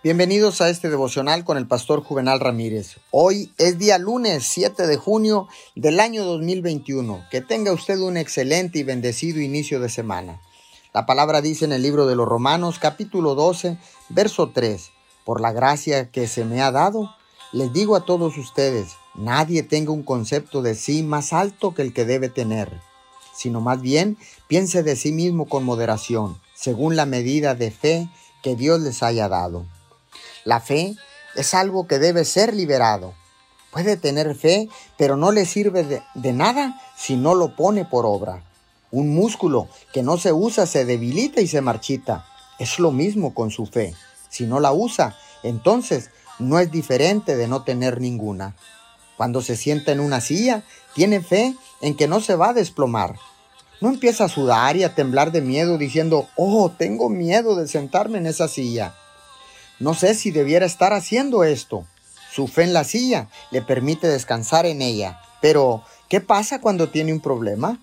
Bienvenidos a este devocional con el pastor Juvenal Ramírez. Hoy es día lunes 7 de junio del año 2021. Que tenga usted un excelente y bendecido inicio de semana. La palabra dice en el libro de los Romanos capítulo 12, verso 3, Por la gracia que se me ha dado, les digo a todos ustedes, nadie tenga un concepto de sí más alto que el que debe tener, sino más bien piense de sí mismo con moderación, según la medida de fe que Dios les haya dado. La fe es algo que debe ser liberado. Puede tener fe, pero no le sirve de, nada si no lo pone por obra. Un músculo que no se usa se debilita y se marchita. Es lo mismo con su fe. Si no la usa, entonces no es diferente de no tener ninguna. Cuando se sienta en una silla, tiene fe en que no se va a desplomar. No empieza a sudar y a temblar de miedo diciendo, oh, tengo miedo de sentarme en esa silla. No sé si debiera estar haciendo esto. Su fe en la silla le permite descansar en ella. Pero, ¿qué pasa cuando tiene un problema?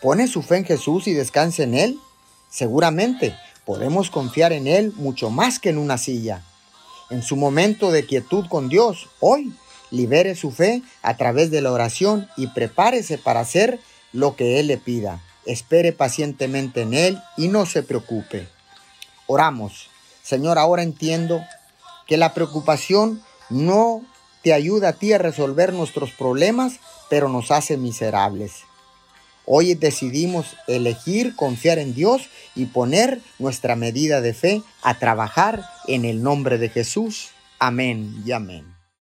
¿Pone su fe en Jesús y descansa en Él? Seguramente podemos confiar en Él mucho más que en una silla. En su momento de quietud con Dios, hoy, libere su fe a través de la oración y prepárese para hacer lo que Él le pida. Espere pacientemente en Él y no se preocupe. Oramos. Señor, ahora entiendo que la preocupación no te ayuda a ti a resolver nuestros problemas, pero nos hace miserables. Hoy decidimos elegir confiar en Dios y poner nuestra medida de fe a trabajar en el nombre de Jesús. Amén y amén.